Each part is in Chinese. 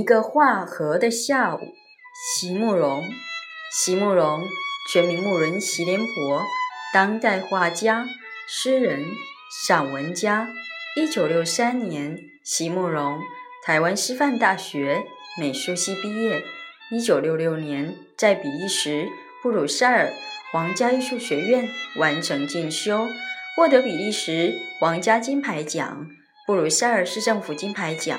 一个画荷的下午，席慕容。席慕容，全名慕人席联博，当代画家、诗人、散文家。一九六三年，席慕容台湾师范大学美术系毕业。一九六六年，在比利时布鲁塞尔皇家艺术学院完成进修，获得比利时皇家金牌奖、布鲁塞尔市政府金牌奖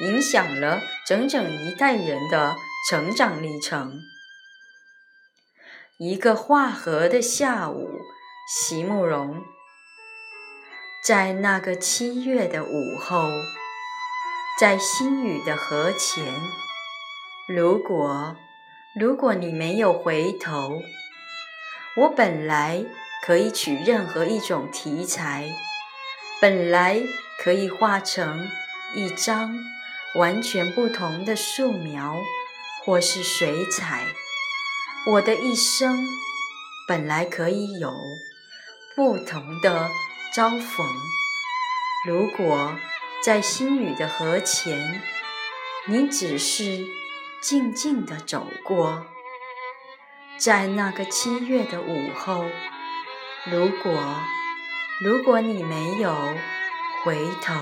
影响了整整一代人的成长历程。一个画荷的下午，席慕容在那个七月的午后，在新雨的河前。如果如果你没有回头，我本来可以取任何一种题材，本来可以画成一张完全不同的素描，或是水彩。我的一生本来可以有不同的遭逢。如果在心雨的河前，你只是静静地走过，在那个七月的午后，如果如果你没有回头。